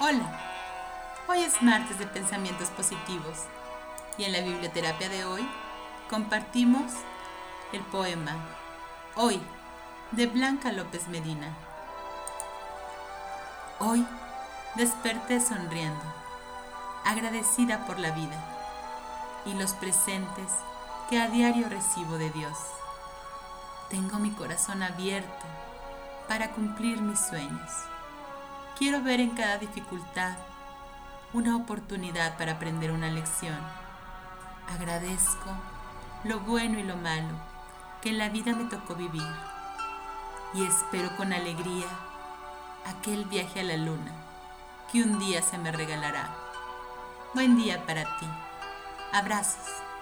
Hola, hoy es martes de pensamientos positivos y en la biblioterapia de hoy compartimos el poema Hoy de Blanca López Medina. Hoy desperté sonriendo, agradecida por la vida y los presentes que a diario recibo de Dios. Tengo mi corazón abierto para cumplir mis sueños. Quiero ver en cada dificultad una oportunidad para aprender una lección. Agradezco lo bueno y lo malo que en la vida me tocó vivir y espero con alegría aquel viaje a la luna que un día se me regalará. Buen día para ti. Abrazos.